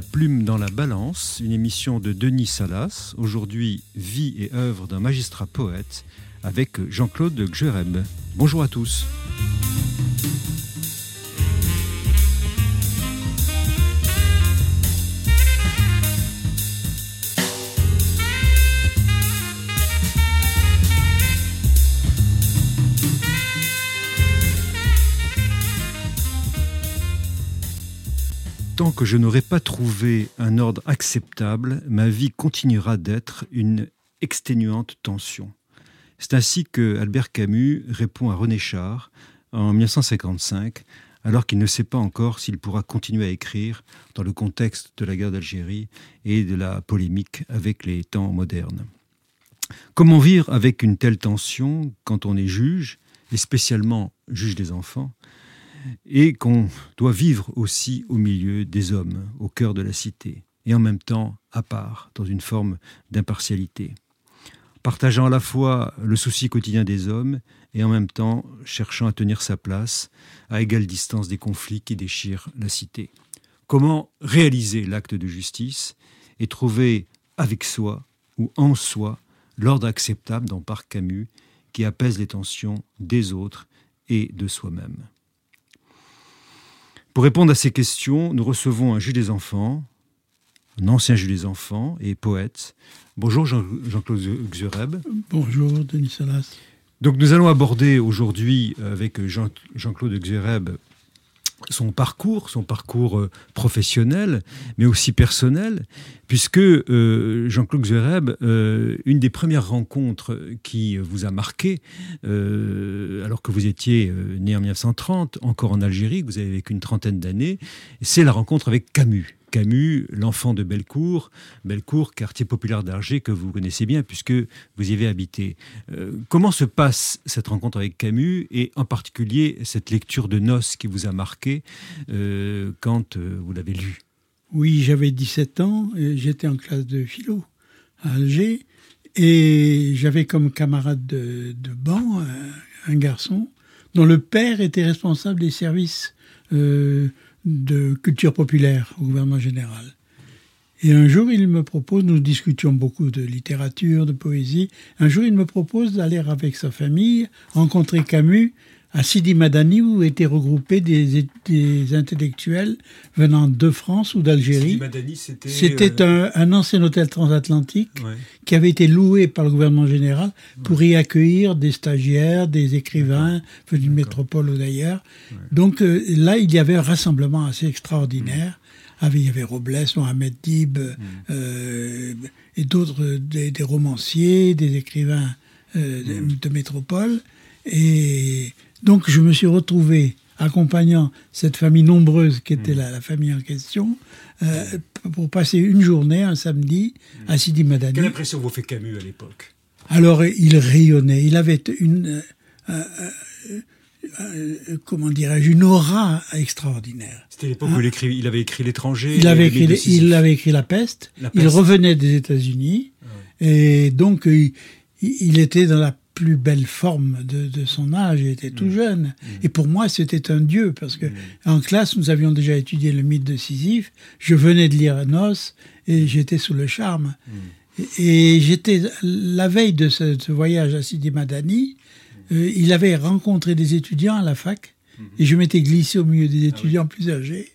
La plume dans la balance, une émission de Denis Salas, aujourd'hui Vie et œuvre d'un magistrat poète, avec Jean-Claude Gjereb. Bonjour à tous. Tant que je n'aurai pas trouvé un ordre acceptable, ma vie continuera d'être une exténuante tension. C'est ainsi que Albert Camus répond à René Char en 1955, alors qu'il ne sait pas encore s'il pourra continuer à écrire dans le contexte de la guerre d'Algérie et de la polémique avec les temps modernes. Comment vivre avec une telle tension quand on est juge, et spécialement juge des enfants, et qu'on doit vivre aussi au milieu des hommes, au cœur de la cité, et en même temps à part, dans une forme d'impartialité, partageant à la fois le souci quotidien des hommes et en même temps cherchant à tenir sa place à égale distance des conflits qui déchirent la cité. Comment réaliser l'acte de justice et trouver avec soi ou en soi l'ordre acceptable dans Parc Camus qui apaise les tensions des autres et de soi-même. Pour répondre à ces questions, nous recevons un juge des enfants, un ancien juge des enfants et poète. Bonjour Jean-Claude Xureb. Bonjour Denis Salas. Donc nous allons aborder aujourd'hui avec Jean-Claude Xureb son parcours, son parcours euh, professionnel, mais aussi personnel, puisque euh, Jean-Claude Zereb, euh, une des premières rencontres qui vous a marqué, alors que vous étiez né en 1930, encore en Algérie, que vous avez vécu une trentaine d'années, c'est la rencontre avec Camus. Camus, l'enfant de Bellecour, Bellecour, quartier populaire d'Alger que vous connaissez bien puisque vous y avez habité. Euh, comment se passe cette rencontre avec Camus et en particulier cette lecture de Noces qui vous a marqué euh, quand euh, vous l'avez lu? Oui, j'avais 17 ans, j'étais en classe de philo à Alger et j'avais comme camarade de, banc un, garçon dont le père était responsable des services de culture populaire au gouvernement général. Et un jour, il me propose, nous discutions beaucoup de littérature, de poésie, un jour, il me propose d'aller avec sa famille rencontrer Camus à Sidi Madani, où étaient regroupés des, intellectuels venant de France ou d'Algérie. C'était euh, un, ancien hôtel transatlantique qui avait été loué par le gouvernement général pour y accueillir des stagiaires, des écrivains venus de métropole ou d'ailleurs. Donc euh, là, il y avait un rassemblement assez extraordinaire. Mm. il y avait Robles, Mohamed Dib mm. euh, et d'autres, des, romanciers, des écrivains mm. de métropole. Et donc je me suis retrouvé accompagnant cette famille nombreuse qui était mmh. la, famille en question, euh, pour passer une journée, un samedi, à Sidi Madani. Quelle impression vous fait Camus à l'époque? Alors, il rayonnait. Il avait une, euh, euh, comment dirais-je, une aura extraordinaire. C'était l'époque où il, avait écrit L'étranger. Il avait écrit, il avait écrit La Peste. Il revenait des États-Unis. Ah et donc, il, était dans la plus belle forme de, son âge, il était tout mm. jeune. Mm. Et pour moi, c'était un dieu, parce que mm. en classe, nous avions déjà étudié le mythe de Sisyphe, je venais de lire Nos, et j'étais sous le charme. Et, j'étais, la veille de ce, voyage à Sidi Madani, euh, il avait rencontré des étudiants à la fac, mm-hmm. et je m'étais glissé au milieu des ah étudiants plus âgés,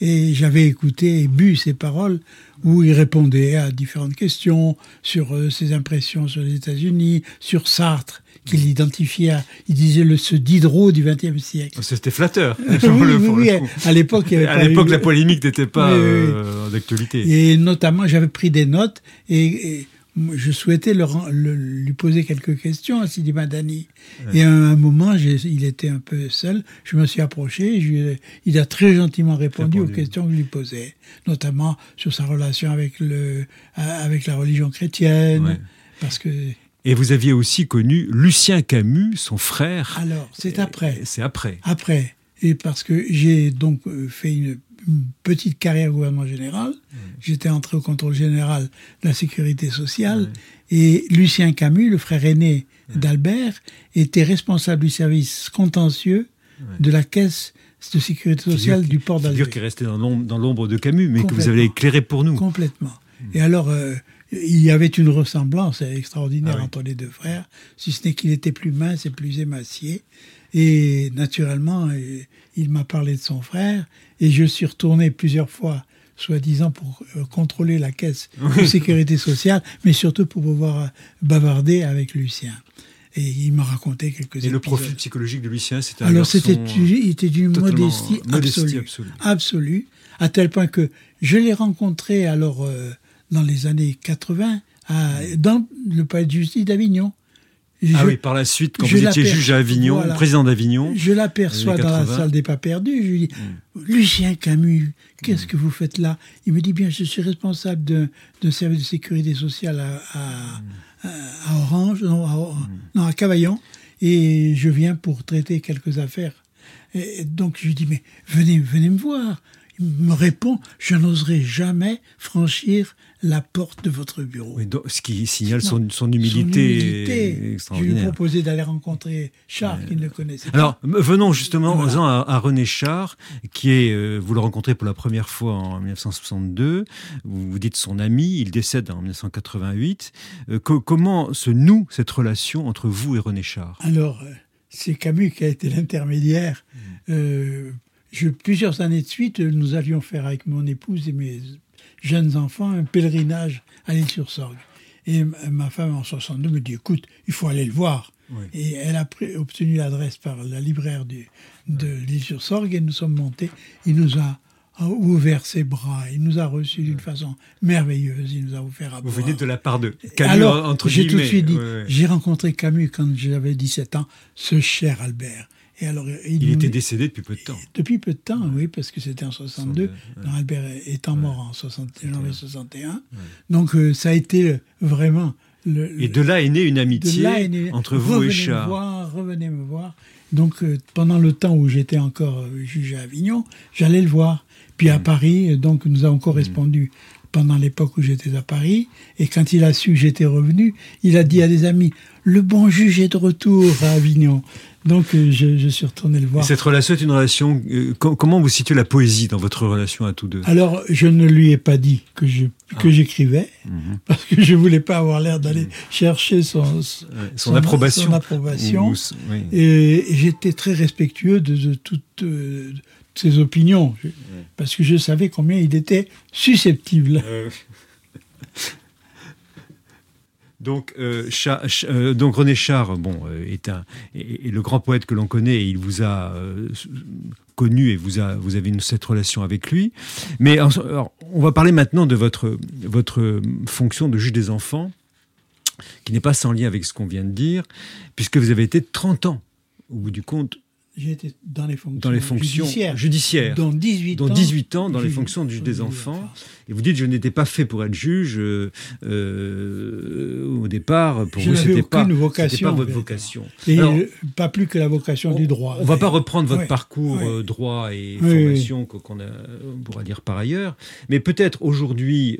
et j'avais écouté et bu ses paroles où il répondait à différentes questions sur euh, ses impressions sur les États-Unis, sur Sartre, qu'il identifiait, il disait le ce Diderot du XXe siècle. C'était flatteur. oui, à l'époque, à l'époque, la polémique n'était pas euh, d'actualité. Et notamment, j'avais pris des notes et je souhaitais lui poser quelques questions à Sidi Madani. Et à un moment, il était un peu seul. Je me suis approché. il a très gentiment répondu, aux questions que je lui posais, notamment sur sa relation avec, le, avec la religion chrétienne. Parce que et vous aviez aussi connu Lucien Camus, son frère. Alors, c'est après. C'est après. Après. Et parce que j'ai donc euh, fait une petite carrière au gouvernement général. J'étais entré au contrôle général de la sécurité sociale. Et Lucien Camus, le frère aîné d'Albert, était responsable du service contentieux de la caisse de sécurité sociale Figure du port d'Alger. Figure qui est resté dans l'ombre de Camus, mais que vous avez éclairé pour nous. Complètement. Et alors, euh, il y avait une ressemblance extraordinaire Ah oui. entre les deux frères, si ce n'est qu'il était plus mince et plus émacié. Et naturellement, euh, il m'a parlé de son frère, et je suis retourné plusieurs fois, soi-disant pour euh, contrôler la caisse de sécurité sociale, mais surtout pour pouvoir euh, bavarder avec Lucien. Et il m'a raconté quelques Et le profil psychologique de Lucien, c'était un Alors c'était il était d'une modestie, modestie absolue, absolue. absolue, à tel point que je l'ai rencontré alors euh, dans les années 80 à, dans le palais de justice d'Avignon. Ah oui, par la suite, quand vous étiez juge à Avignon, voilà. président d'Avignon, Je l'aperçois dans la 80. salle des pas perdus. Je lui dis Mm. Lucien Camus, qu'est-ce que vous faites là? Il me dit bien, je suis responsable d'un service de sécurité sociale à, à- Mm. à Orange, non à, non, à Cavaillon, et je viens pour traiter quelques affaires. Et donc je lui dis mais venez, venez me voir. Il me répond je n'oserai jamais franchir la porte de votre bureau. Oui, donc, ce qui signale Non, son, son Son humilité, humilité. Je lui ai proposé d'aller rencontrer Charles, qui ne le connaissait pas. Alors, venons justement Voilà. en à, à René Char, qui est, euh, vous le rencontrez pour la première fois en 1962, vous vous dites son ami, il décède en 1988. Euh, co- comment se noue cette relation entre vous et René Char? Alors, euh, c'est Camus qui a été l'intermédiaire. Euh, je- plusieurs années de suite, euh, nous allions faire avec mon épouse et mes jeunes enfants un pèlerinage à l'île-sur-Sorgue. Et m- ma femme, en 62, me dit, écoute, il faut aller le voir. Oui. Et elle a pris- obtenu l'adresse par la libraire du- de l'île-sur-Sorgue et nous sommes montés. Il nous a a ouvert ses bras, il nous a reçus d'une façon merveilleuse, il nous a offert à Vous boire. venez de la part de Camus, Alors, entre j'ai tout de guillemets. suite dit, Ouais, ouais. j'ai rencontré Camus quand j'avais 17 ans, ce cher Albert. Et alors, Il était décédé depuis peu de temps. Depuis peu de temps, oui, parce que c'était en 62, ouais. quand Albert étant mort en 60, janvier 61. Donc, euh, ça a été vraiment le, Et de là est née une amitié est entre vous et Char. Me voir, revenez me voir. Donc, euh, pendant le temps où j'étais encore euh, juge à Avignon, j'allais le voir. Puis Mm. à Paris, euh, donc nous avons correspondu pendant l'époque où j'étais à Paris. Et quand il a su que j'étais revenu, il a dit à des amis Le bon juge est de retour à Avignon. Donc, euh, je, je suis retourné le Et voir. cette relation est une relation. euh, com- comment vous situez la poésie dans votre relation à tous deux? Alors, je ne lui ai pas dit que je Ah. que j'écrivais, Mhm. parce que je voulais pas avoir l'air d'aller chercher son, Ouais, Son, approbation. son approbation. Ou- oui. Et j'étais très respectueux de, de toutes euh, ses opinions, je- parce que je savais combien il était susceptible. Euh, Donc, euh, euh, donc René Char, bon, euh, est, un, le grand poète que l'on connaît et il vous a connu et vous, a, avez une, cette relation avec lui. Mais on va parler maintenant de votre, votre fonction de juge des enfants, qui n'est pas sans lien avec ce qu'on vient de dire, puisque vous avez été 30 ans, au bout du compte, J'ai été dans les fonctions, dans les fonctions judiciaires, judiciaires. dont 18 dont ans, 18 ans dans les fonctions de juge des enfants. Et vous dites, je n'étais pas fait pour être juge. euh, euh, au départ, pour Je vous, c'était pas, vocation, pas votre vocation. Et Alors, pas plus que la vocation du droit. on va pas reprendre votre Ouais, parcours ouais. euh, droit et Oui, formation qu'on- on pourra dire par ailleurs, mais peut-être aujourd'hui,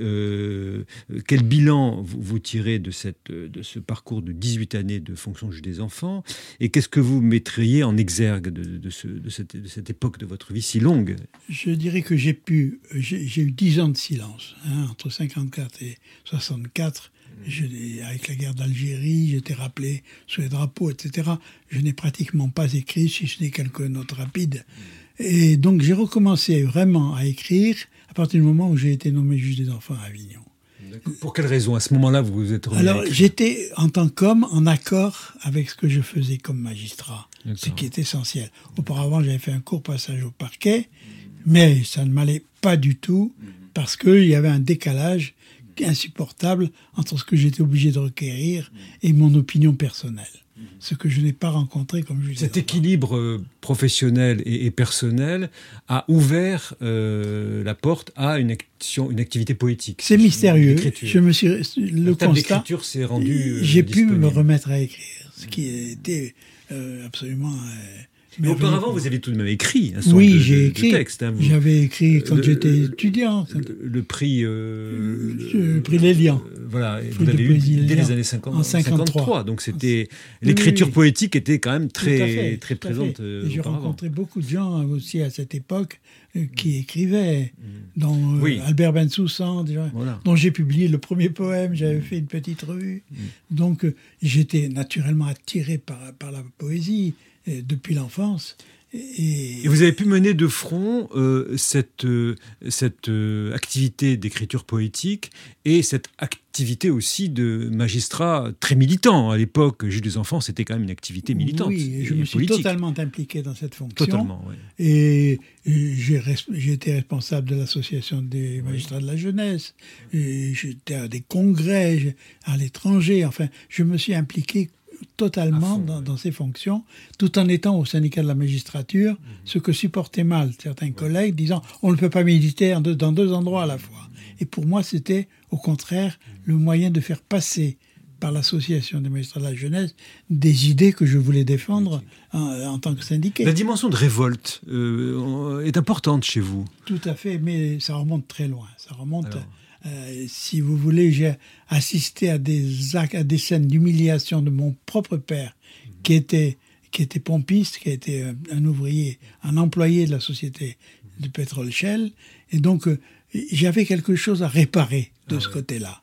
quel bilan vous, vous tirez de, cette, de ce parcours de 18 années de fonction de juge des enfants? Et qu'est-ce que vous mettriez en exergue de, de ce- de cette, de cette époque de votre vie si longue Je dirais que j'ai pu, j'ai eu 10 ans de silence, hein, entre 54 et 64. Je l'ai- avec la guerre d'Algérie, j'étais rappelé sous les drapeaux, etc. Je n'ai pratiquement pas écrit, si ce n'est quelques notes rapides. Et donc j'ai recommencé vraiment à écrire à partir du moment où j'ai été nommé juge des enfants à Avignon. Pour quelle raison À ce moment-là, vous vous êtes remis Alors j'étais en tant qu'homme en accord avec ce que je faisais comme magistrat, ce qui est essentiel. Auparavant j'avais fait un court passage au parquet, mais ça ne m'allait pas du tout parce qu'il y avait un décalage insupportable entre ce que j'étais obligé de requérir et mon opinion personnelle, ce que je n'ai pas rencontré comme juge. Cet équilibre euh, professionnel et, et personnel a ouvert euh, la porte à une, action, une activité poétique. C'est mystérieux. L'écriture. Je me suis le constat. d'écriture s'est rendue. euh, J'ai pu me remettre à écrire, ce qui était euh, absolument euh, Mais auparavant, vous avez tout de même écrit un certain oui, j'ai écrit. texte. Hein, J'avais écrit quand j'étais étudiant. Le, prix. Euh, le prix Lélian. Euh, voilà, vous l'avez eu dès les années 50, en 53. Donc c'était l'écriture poétique était quand même très très présente. Euh, j'ai rencontré beaucoup de gens aussi à cette époque qui écrivaient, mm. dont Albert Bensoussan, dont j'ai publié le premier poème. J'avais fait une petite revue. Mm. Donc j'étais naturellement attiré par par la poésie depuis l'enfance. Et... vous avez pu mener de front euh, cette, euh, cette euh, activité d'écriture poétique et cette activité aussi de magistrat très militant. À l'époque, juge des enfants, c'était quand même une activité militante. Oui, je me suis totalement impliqué dans cette fonction. Totalement, oui. Et, j'ai été responsable de l'association des magistrats de la jeunesse. J'étais à des congrès à l'étranger. Enfin, je me suis impliqué totalement dans, ses fonctions, tout en étant au syndicat de la magistrature, mhm. ce que supportaient mal certains collègues, disant on ne peut pas militer dans deux endroits à la fois. Et pour moi, c'était au contraire le moyen de faire passer par l'association des magistrats de la jeunesse des idées que je voulais défendre en, tant que syndicat. La dimension de révolte euh, est importante chez vous. Tout à fait, mais ça remonte très loin. Ça remonte. Euh, si vous voulez, j'ai assisté à des actes, à des scènes d'humiliation de mon propre père, qui était qui était pompiste, qui était un ouvrier, un employé de la société de pétrole Shell, et donc euh, j'avais quelque chose à réparer de ah ce côté-là.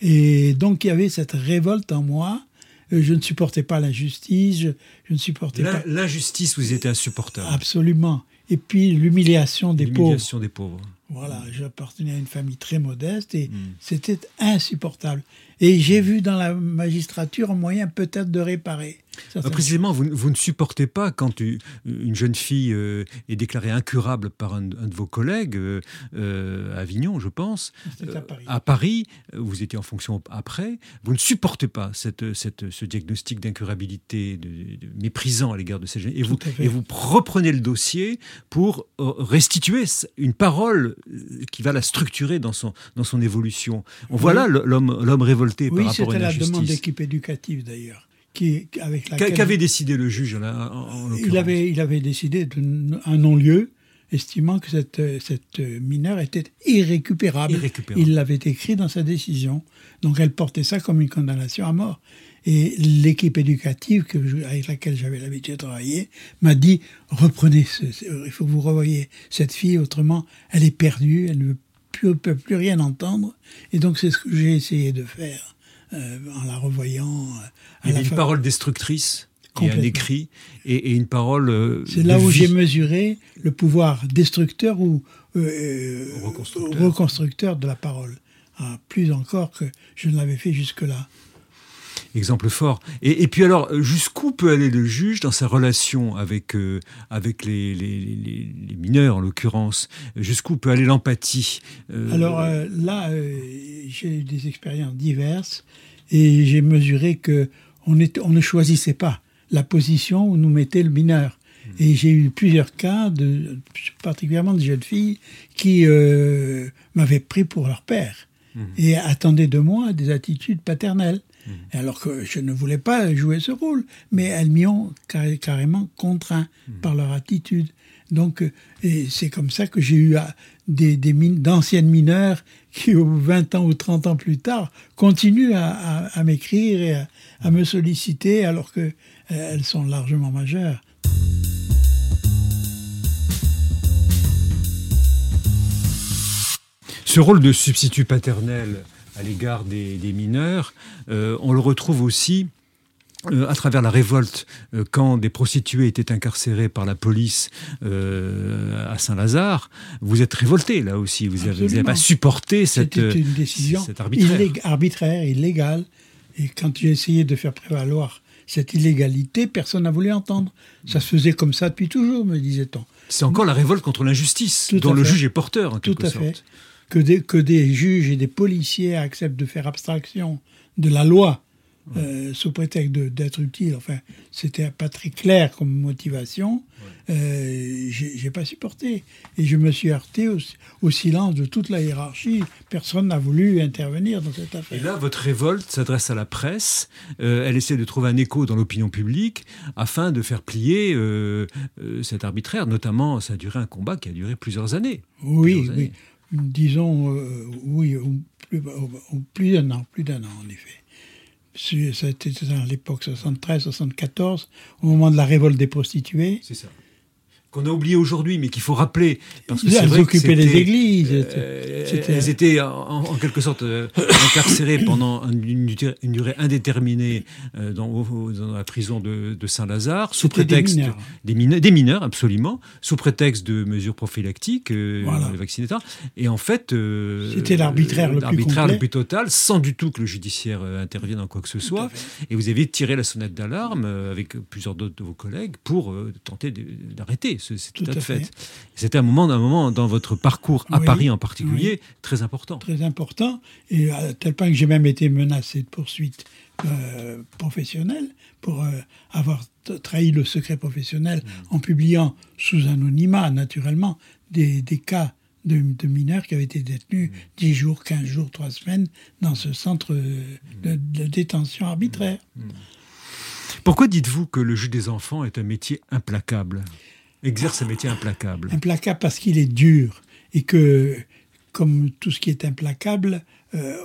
Et donc il y avait cette révolte en moi. Euh, je ne supportais pas l'injustice, je, ne supportais pas. L'injustice vous était insupportable. Absolument. Et puis l'humiliation des pauvres. L'humiliation des pauvres. Voilà, j'appartenais à une famille très modeste et hmm. c'était insupportable. Et j'ai vu dans la magistrature un moyen peut-être de réparer. Ah, précisément, vous, ne supportez pas quand une jeune fille euh, est déclarée incurable par un, de vos collègues, euh, euh, à Avignon, je pense, à Paris. à Paris. vous étiez en fonction après, vous ne supportez pas cette, cette, ce diagnostic d'incurabilité de, méprisant à l'égard de ces jeunes. Et vous, et vous reprenez le dossier pour restituer une parole qui va la structurer dans son, dans son évolution. On voit là l'homme révolté par rapport à. Oui, la demande d'équipe éducative d'ailleurs avec Qu'avait décidé le juge il, avait, il avait décidé un non-lieu, estimant que cette, cette mineure était irrécupérable. Il l'avait écrit dans sa décision. Donc elle portait ça comme une condamnation à mort. Et l'équipe éducative que avec laquelle j'avais l'habitude de travailler m'a dit reprenez, il faut que vous revoyiez cette fille, autrement elle est perdue, elle ne peut plus rien entendre. Et donc c'est ce que j'ai essayé de faire. Euh, en la revoyant. Euh, Il y a une parole destructrice et un écrit et, une parole. Euh, C'est là où j'ai mesuré le pouvoir destructeur ou reconstructeur. reconstructeur. de la parole, ah, plus encore que je ne l'avais fait jusque-là exemple fort. Et, puis alors, jusqu'où peut aller le juge dans sa relation avec, euh, avec les, les, mineurs, en l'occurrence? Jusqu'où peut aller l'empathie euh, Alors euh, là, j'ai eu des expériences diverses et j'ai mesuré que on, on ne choisissait pas la position où nous mettait le mineur. Mmh. Et j'ai eu plusieurs cas, de, particulièrement de jeunes filles, qui m'avaient pris pour leur père mmh. et attendaient de moi des attitudes paternelles. Mhm. Alors que je ne voulais pas jouer ce rôle, mais elles m'y ont carrément contraint mhm. par leur attitude. Donc, euh, c'est comme ça que j'ai eu des, d'anciennes mineurs qui, 20 ans ou 30 ans plus tard, continuent à, m'écrire et à, me solliciter alors qu'elles euh, sont largement majeures. Ce rôle de substitut paternel, à l'égard des, mineurs. Euh, on le retrouve aussi euh, à travers la révolte, euh, quand des prostituées étaient incarcérées par la police à Saint-Lazare, vous êtes révolté là aussi. Vous n'avez pas supporté cette, une décision arbitraire. arbitraire, illégale. Et quand j'ai essayé de faire prévaloir cette illégalité, personne n'a voulu entendre. Ça se faisait comme ça depuis toujours, me disait-on. C'est encore la révolte contre l'injustice, dont le juge est porteur, en Tout quelque à sorte. Fait que des, que des juges et des policiers acceptent de faire abstraction de la loi euh, sous prétexte d'être utile. Enfin, c'était pas très clair comme motivation. Euh, j'ai pas supporté. Et je me suis heurté au, silence de toute la hiérarchie. Personne n'a voulu intervenir dans cette affaire. Et là, votre révolte s'adresse à la presse. Euh, elle essaie de trouver un écho dans l'opinion publique afin de faire plier cet arbitraire. Notamment, ça a duré un combat qui a duré plusieurs années. Oui, oui. Disons, oui, plus d'un an, plus d'un an en effet c'était à l'époque 73, 74, au moment de la révolte des prostituées. C'est ça qu'on a oublié aujourd'hui, mais qu'il faut rappeler. Parce que elles occupaient les églises. Euh, elles étaient en, quelque sorte euh, incarcérées pendant une, durée indéterminée euh, dans, la prison de, Saint-Lazare, sous prétexte des mineurs. des mineurs. absolument, sous prétexte de mesures prophylactiques, voilà. vaccinateurs. Et en fait, c'était l'arbitraire le, le plus total, sans du tout que le judiciaire intervienne en quoi que ce soit. Et vous avez tiré la sonnette d'alarme avec plusieurs d'autres de vos collègues pour tenter d'arrêter c'est tout, à fait. C'était un moment, un moment dans votre parcours à Paris en particulier très important. Très important, et à tel point que j'ai même été menacé de poursuites euh, professionnelles pour euh, avoir trahi le secret professionnel mm. en publiant sous anonymat, naturellement, des, cas de, mineurs qui avaient été détenus 10 mm. jours, 15 jours, 3 semaines dans ce centre de, détention arbitraire. Mm. Pourquoi dites-vous que le juge des enfants est un métier implacable? Exerce un métier implacable. Implacable parce qu'il est dur et que, comme tout ce qui est implacable, euh,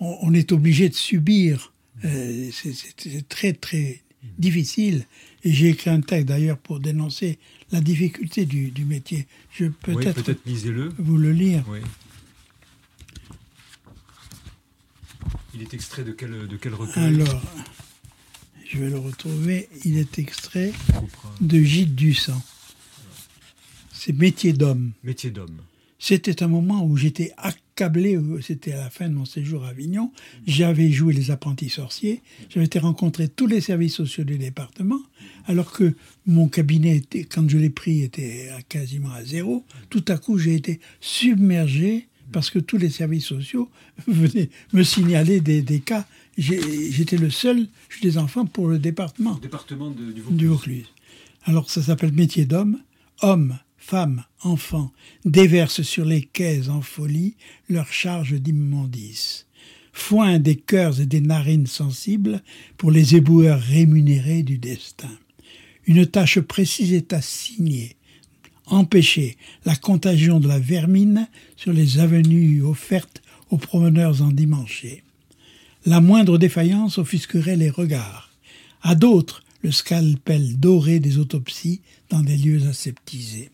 on, est obligé de subir. Euh, c'est très très difficile. Et j'ai écrit un texte d'ailleurs pour dénoncer la difficulté du, métier. Je peut-être peut lisez-le. Vous le lire. Oui. Il est extrait de quel, de quel recueil? Alors, je vais le retrouver. Il est extrait de Gîte du sang c'est Métier d'homme. Métier d'homme. C'était un moment où j'étais accablé, euh, c'était à la fin de mon séjour à Avignon. J'avais joué les apprentis sorciers, j'avais été rencontrer tous les services sociaux du département, alors que mon cabinet, était, quand je l'ai pris, était quasiment à zéro. Tout à coup, j'ai été submergé parce que tous les services sociaux venaient me signaler des, cas. J'étais le seul juge des enfants pour le département. Le département de, du Vaucluse. Alors ça s'appelle métier d'homme. Homme, femmes, enfants, déversent sur les quais en folie leur charge d'immondices. Foin des cœurs et des narines sensibles pour les éboueurs rémunérés du destin. Une tâche précise est assignée empêcher la contagion de la vermine sur les avenues offertes aux promeneurs endimanchés. La moindre défaillance offusquerait les regards. À d'autres, le scalpel doré des autopsies dans des lieux aseptisés.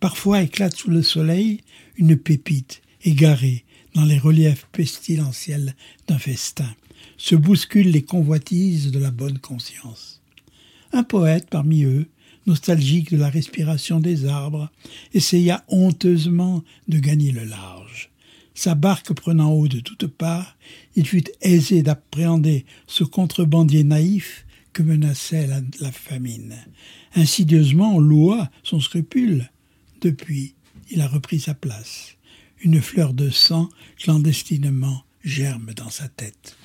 Parfois éclate sous le soleil une pépite égarée dans les reliefs pestilentiels d'un festin. Se bousculent les convoitises de la bonne conscience. Un poète parmi eux, nostalgique de la respiration des arbres, essaya honteusement de gagner le large. Sa barque prenant eau de toutes parts, il fut aisé d'appréhender ce contrebandier naïf que menaçait la, famine. Insidieusement, on loua son scrupule. Depuis, il a repris sa place. Une fleur de sang clandestinement germe dans sa tête.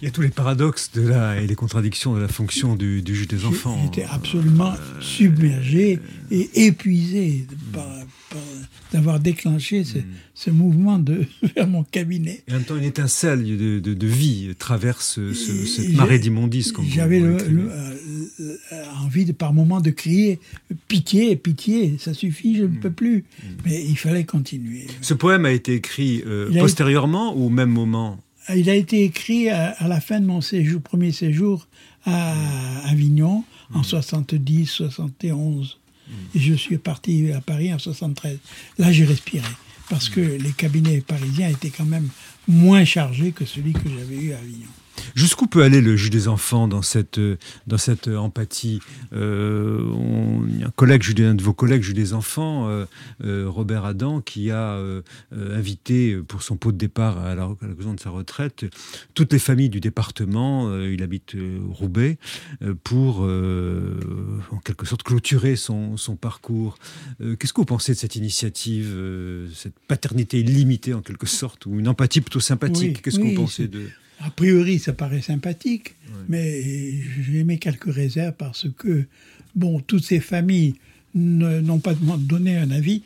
Il y a tous les paradoxes de la, et les contradictions de la fonction du, juge des enfants. Il était absolument euh, submergé et épuisé par, d'avoir déclenché ce, hmm. mouvement de, vers mon cabinet. Et en même temps, une étincelle de, de, vie traverse cette marée d'immondice. J'avais euh, envie de, par moments de crier pitié, pitié, ça suffit, je ne hmm. peux plus. Hmm. Mais il fallait continuer. Ce poème a été écrit euh, postérieurement ou au même moment Il a été écrit à, la fin de mon séjour, premier séjour à Avignon en 70, 71. Et je suis parti à Paris en 73. Là, j'ai respiré. Parce que les cabinets parisiens étaient quand même moins chargés que celui que j'avais eu à Avignon. Jusqu'où peut aller le juge des enfants dans cette, dans cette empathie euh, Un collègue, un de vos collègues juge des enfants, euh, euh, Robert Adam, qui a invité pour son pot de départ à l'occasion de sa retraite toutes les familles du département, il habite Roubaix, pour en quelque sorte clôturer son, son parcours. Qu'est-ce que vous pensez de cette initiative, cette paternité illimitée en quelque sorte, ou une empathie plutôt sympathique? Qu'est-ce que vous pensez de A priori, ça paraît sympathique, mais j'ai mis quelques réserves parce que, bon, toutes ces familles n'ont pas donné un avis.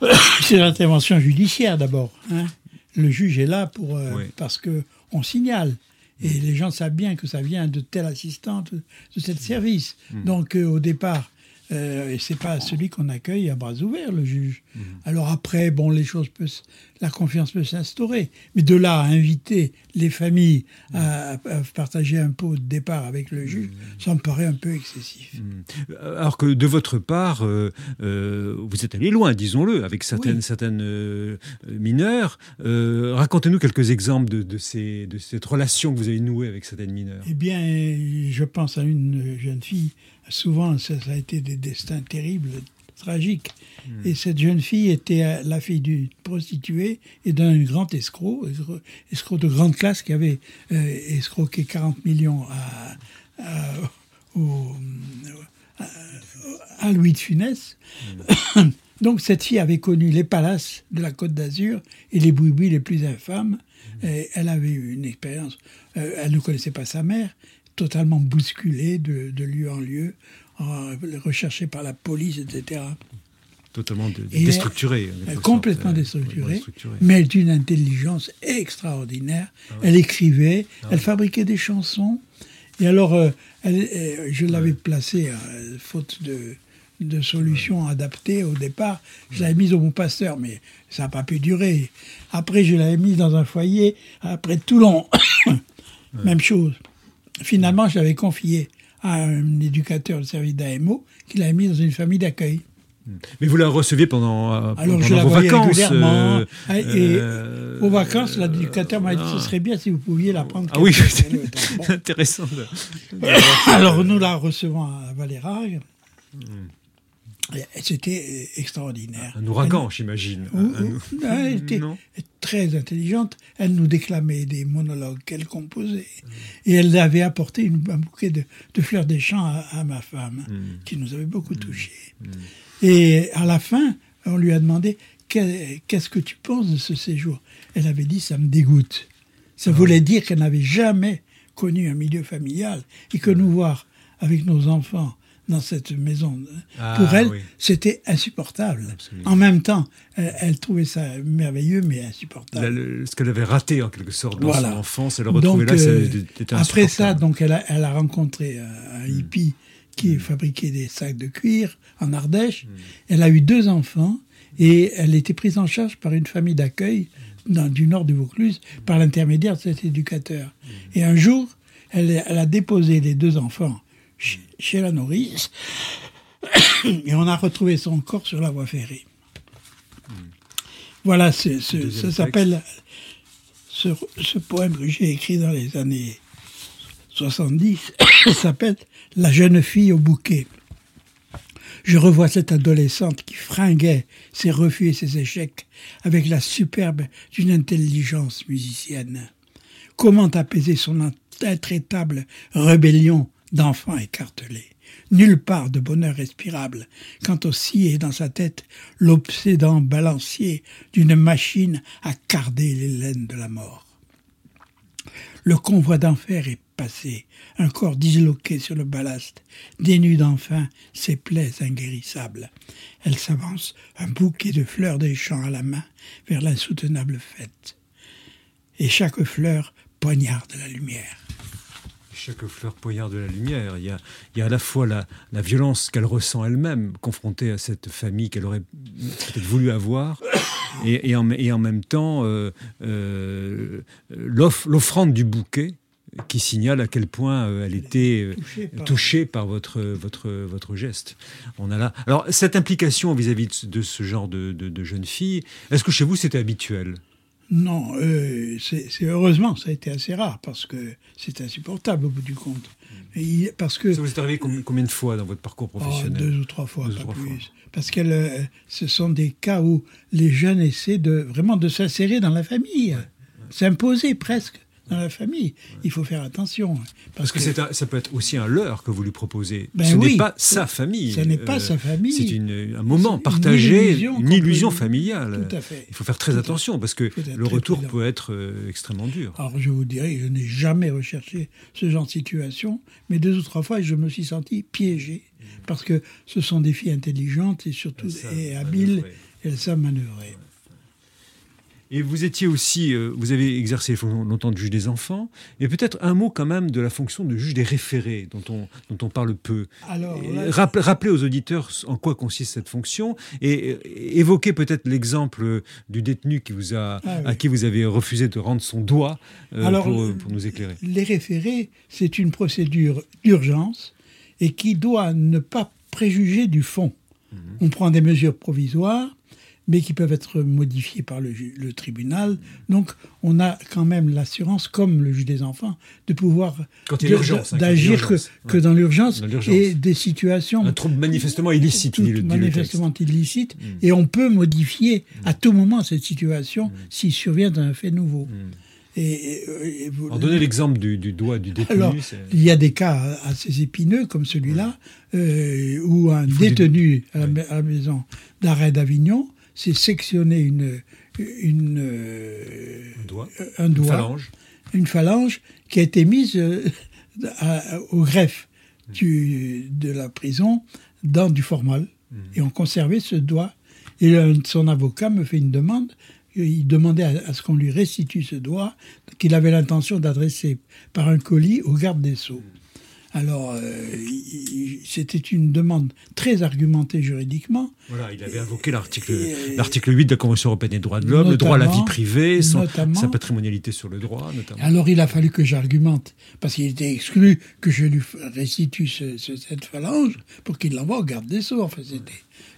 C'est l'intervention judiciaire d'abord. Hein. Le juge est là pour, euh, parce que on signale. Et les gens savent bien que ça vient de telle assistante, de tel service. Hmm. Donc, euh, au départ, euh, c'est pas celui qu'on accueille à bras ouverts, le juge. Mhm. Alors après, bon, les choses peuvent, la confiance peut s'instaurer, mais de là à inviter les familles à, partager un pot de départ avec le juge, mhm. ça me paraît un peu excessif. Mhm. Alors que de votre part, euh, euh, vous êtes allé loin, disons-le, avec certaines, certaines mineures. Racontez-nous quelques exemples de, de, ces, de cette relation que vous avez nouée avec certaines mineures. Eh bien, je pense à une jeune fille souvent, ça, a été des destins terribles, tragiques. Hmm. Et cette jeune fille était la fille d'une prostituée et d'un grand escroc, escroc de grande classe qui avait euh, escroqué 40 millions à, à, Louis de Funès. Hmm. Donc cette fille avait connu les palaces de la Côte d'Azur et les bouibouis les plus infâmes. Hmm. Et elle avait eu une expérience. Euh, elle ne connaissait pas sa mère totalement bousculé de, lieu en lieu, recherché par la police, etc. Totalement déstructuré. complètement déstructuré, mais d'une intelligence extraordinaire. Ah elle écrivait, ah elle fabriquait des chansons. Et alors, euh, elle, je l'avais placée, euh, faute de, de solutions adaptées au départ. Je l'avais mise au bon pasteur, mais ça n'a pas pu durer. Après, je l'avais mise dans un foyer, après Toulon. Même chose. Finalement, je l'avais confié à un éducateur de service d'AMO qui l'avait mis dans une famille d'accueil. Mais vous la receviez pendant, euh, Alors, je la vos vacances régulièrement. Euh, ah, et euh, aux vacances, l'éducateur m'a dit ce serait bien si vous pouviez la prendre. Ah oui, c'est intéressant. Alors nous la recevons à Valérag. Hmm. C'était extraordinaire. Un ouragan, j'imagine. Elle était très intelligente. Elle nous déclamait des monologues qu'elle composait. Et elle avait apporté un bouquet de, fleurs des champs à, ma femme, hmm. qui nous avait beaucoup hmm. touchés. Hmm. Et à la fin, on lui a demandé Qu'est-ce que tu penses de ce séjour? Elle avait dit Ça me dégoûte. Ça ah voulait dire qu'elle n'avait jamais connu un milieu familial et que nous voir avec nos enfants dans cette maison. Ah, Pour elle, c'était insupportable. En même temps, elle, trouvait ça merveilleux, mais insupportable. ce qu'elle avait raté, en quelque sorte, dans son enfance, elle le retrouvait là, euh, c'était Après ça, donc, elle a, elle a rencontré un hmm. hippie qui hmm. fabriquait des sacs de cuir en Ardèche. Hmm. Elle a eu deux enfants et elle était prise en charge par une famille d'accueil du nord du Vaucluse par l'intermédiaire de cet éducateur. Et un jour, elle, elle a déposé les deux enfants chez la nourrice, et on a retrouvé son corps sur la voie ferrée. Voilà, ça s'appelle, ce, ce, poème que j'ai écrit dans les années 70 s'appelle La jeune fille au bouquet. Je revois cette adolescente qui fringuait ses refus et ses échecs avec la superbe d'une intelligence musicienne. Comment apaiser son intraitable rébellion d'enfants écartelés. Nulle part de bonheur respirable quand aussi est dans sa tête l'obsédant balancier d'une machine à carder les laines de la mort. Le convoi d'enfer est passé, un corps disloqué sur le ballast, dénude enfin ses plaies inguérissables. Elle s'avance, un bouquet de fleurs des champs à la main, vers l'insoutenable fête. Et chaque fleur poignarde la lumière chaque fleur poignard de la lumière. Il y a, il y a à la fois la, la violence qu'elle ressent elle-même, confrontée à cette famille qu'elle aurait peut-être voulu avoir, et, et, en, et, en, même temps euh, euh, l'offrande du bouquet qui signale à quel point euh, elle était touchée par, votre, votre, votre geste. On a là. Alors, cette implication vis-à-vis de, ce genre de, de, de jeune fille, est-ce que chez vous c'était habituel? Non, euh, c'est heureusement, ça a été assez rare parce que c'est insupportable au bout du compte. Et parce que ça vous est arrivé combien de fois dans votre parcours oh, professionnel Deux ou trois fois, pas plus. Parce que euh, ce sont des cas où les jeunes essaient de vraiment de s'insérer dans la famille, s'imposer presque dans la famille. Il faut faire attention. Parce, que, ça peut être aussi un leurre que vous lui proposez. Ben ce n'est pas sa famille. Ce n'est pas euh, sa famille. C'est un moment partagé, une illusion, familiale. Tout à fait. Il faut faire très attention parce que le retour peut être euh, extrêmement dur. Alors je vous dirais, je n'ai jamais recherché ce genre de situation, mais deux ou trois fois, je me suis senti piégé parce que ce sont des filles intelligentes et surtout et habiles. Elles savent manœuvrer. Et vous étiez aussi, euh, vous avez exercé longtemps de juge des enfants, et peut-être un mot quand même de la fonction de juge des référés, dont on, dont on parle peu. Alors, rappelez, aux auditeurs en quoi consiste cette fonction, et, évoquez peut-être l'exemple du détenu qui vous a, ah à qui vous avez refusé de rendre son doigt euh, pour, pour nous éclairer. Les référés, c'est une procédure d'urgence et qui doit ne pas préjuger du fond. Mhm. On prend des mesures provisoires mais qui peuvent être modifiés par le, tribunal. Donc, on a quand même l'assurance, comme le juge des enfants, de pouvoir d'agir que, dans l'urgence et des situations un trouble manifestement illicite, manifestement illicite, mm. et on peut modifier à tout moment cette situation mm. s'il survient un fait nouveau. Mm. Et, Alors, donnez l'exemple du, doigt du détenu. Alors, il y a des cas assez épineux comme celui-là, euh, où un détenu à la maison d'arrêt d'Avignon c'est sectionner une, une, un doigt, un doigt, une phalange, une phalange qui a été mise euh, au greffe du, de la prison dans du formal. Hmm. Et on conservait ce doigt. Et son avocat me fait une demande. Il demandait à, ce qu'on lui restitue ce doigt qu'il avait l'intention d'adresser par un colis au garde des Sceaux. Hmm. Alors, euh, c'était une demande très argumentée juridiquement. Voilà, il avait invoqué l'article, l'article 8 de la Convention européenne des droits de l'homme, le droit à la vie privée, sa patrimonialité sur le droit, notamment. Alors, il a fallu que j'argumente, parce qu'il était exclu que je lui restitue cette phalange pour qu'il l'envoie au garde des Sceaux. Enfin, c'était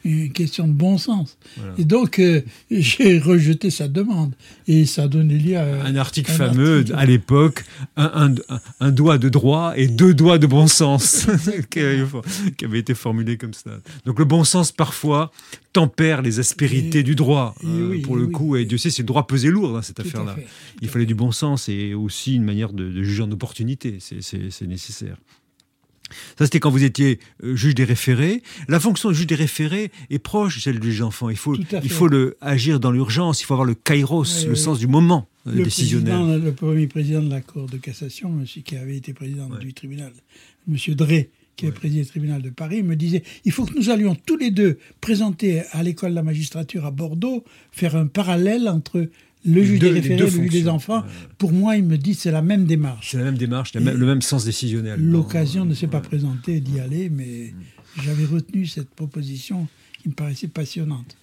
une question de bon sens. Et donc, euh, j'ai rejeté sa demande. Et ça a donné lieu à... Un article fameux, à l'époque, un, un, doigt de droit et deux doigts de bon sens, qui avait été formulé comme ça. Donc le bon sens, parfois, tempère les aspérités du droit, euh, pour le coup. Et Dieu sait, c'est le droit pesé lourd dans cette affaire-là. Il fallait du bon sens et aussi une manière de, de juger en opportunité. C'est nécessaire. Ça, c'était quand vous étiez euh, juge des référés. La fonction de juge des référés est proche de celle du juge d'enfant. Il faut, il faut le, agir dans l'urgence, il faut avoir le kairos, le sens du moment euh, le décisionnel. le premier président de la Cour de cassation, monsieur qui avait été président du tribunal, monsieur Drey, qui est président du tribunal de Paris, me disait il faut que nous allions tous les deux présenter à l'école de la magistrature à Bordeaux, faire un parallèle entre le juge des référés, le juge des enfants, pour moi, il me dit c'est la même démarche. C'est la même démarche, le même sens décisionnel. L'occasion ne s'est pas présentée d'y aller, mais j'avais retenu cette proposition qui me paraissait passionnante.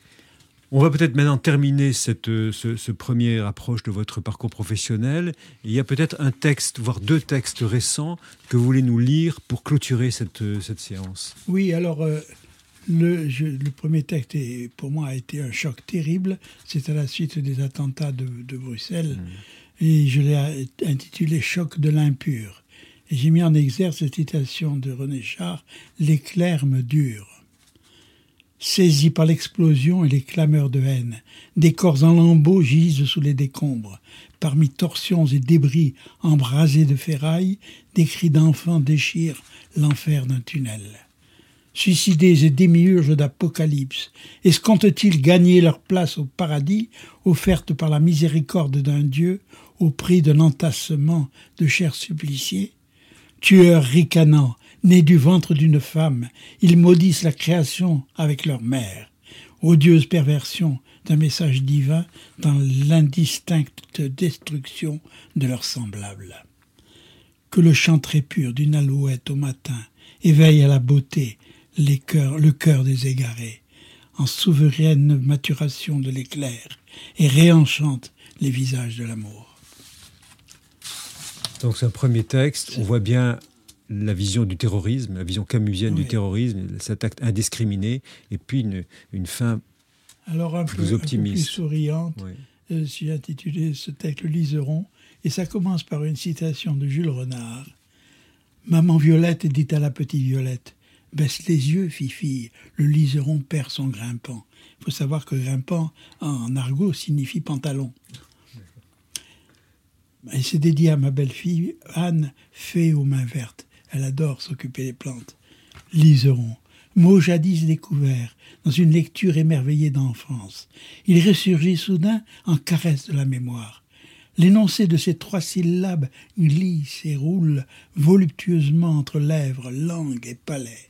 On va peut-être maintenant terminer cette ce, première approche de votre parcours professionnel. Il y a peut-être un texte, voire deux textes récents que vous voulez nous lire pour clôturer cette, cette séance. Oui, alors euh, le, premier texte, est, pour moi, a été un choc terrible. C'est à la suite des attentats de, Bruxelles. Mmh. Et je l'ai intitulé Choc de l'impur. Et j'ai mis en exergue cette citation de René Char L'éclair me dure. Saisi par l'explosion et les clameurs de haine, des corps en lambeaux gisent sous les décombres. Parmi torsions et débris embrasés de ferraille, des cris d'enfants déchirent l'enfer d'un tunnel suicidés et démiurges d'Apocalypse, escomptent-ils gagner leur place au paradis, offerte par la miséricorde d'un Dieu, au prix d'un entassement de chers suppliciés? Tueurs ricanants, nés du ventre d'une femme, ils maudissent la création avec leur mère. Odieuse perversion d'un message divin dans l'indistincte destruction de leurs semblables. Que le chant très pur d'une alouette au matin éveille à la beauté les le cœur des égarés, en souveraine maturation de l'éclair, et réenchante les visages de l'amour. Donc c'est un premier texte, on voit bien la vision du terrorisme, la vision camusienne du terrorisme, cet acte indiscriminé, et puis une, une fin Alors un plus peu, optimiste. Un peu plus souriante. Euh, j'ai intitulé ce texte Le Liseron, et ça commence par une citation de Jules Renard. Maman Violette dit à la petite Violette Baisse les yeux, Fifi, le liseron perd son grimpant. Il faut savoir que grimpant en argot signifie pantalon. Et c'est dédié à ma belle-fille, Anne, fée aux mains vertes. Elle adore s'occuper des plantes. Liseron, mot jadis découvert dans une lecture émerveillée d'enfance. Il ressurgit soudain en caresse de la mémoire. L'énoncé de ces trois syllabes glisse et roule voluptueusement entre lèvres, langue et palais.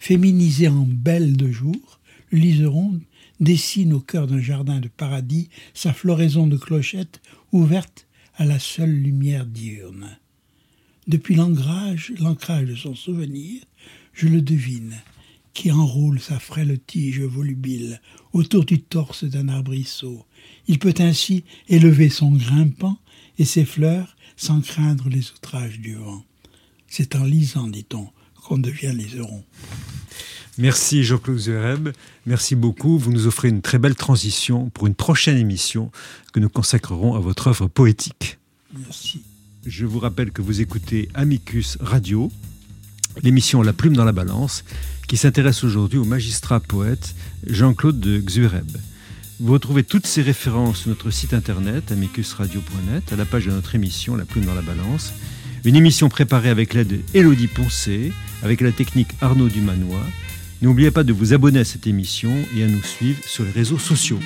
Féminisé en belle de jour, le liseron dessine au cœur d'un jardin de paradis sa floraison de clochettes ouverte à la seule lumière diurne. Depuis l'ancrage, l'ancrage de son souvenir, je le devine, qui enroule sa frêle tige volubile autour du torse d'un arbrisseau. Il peut ainsi élever son grimpant et ses fleurs sans craindre les outrages du vent. C'est en lisant, dit-on, qu'on devient liseron. Merci Jean-Claude Zereb, merci beaucoup. Vous nous offrez une très belle transition pour une prochaine émission que nous consacrerons à votre œuvre poétique. Merci. Je vous rappelle que vous écoutez Amicus Radio, l'émission La plume dans la balance, qui s'intéresse aujourd'hui au magistrat poète Jean-Claude de Xuereb. Vous retrouvez toutes ces références sur notre site internet amicusradio.net à la page de notre émission La plume dans la balance. Une émission préparée avec l'aide d'Élodie Poncé, avec la technique Arnaud Dumanois. N'oubliez pas de vous abonner à cette émission et à nous suivre sur les réseaux sociaux.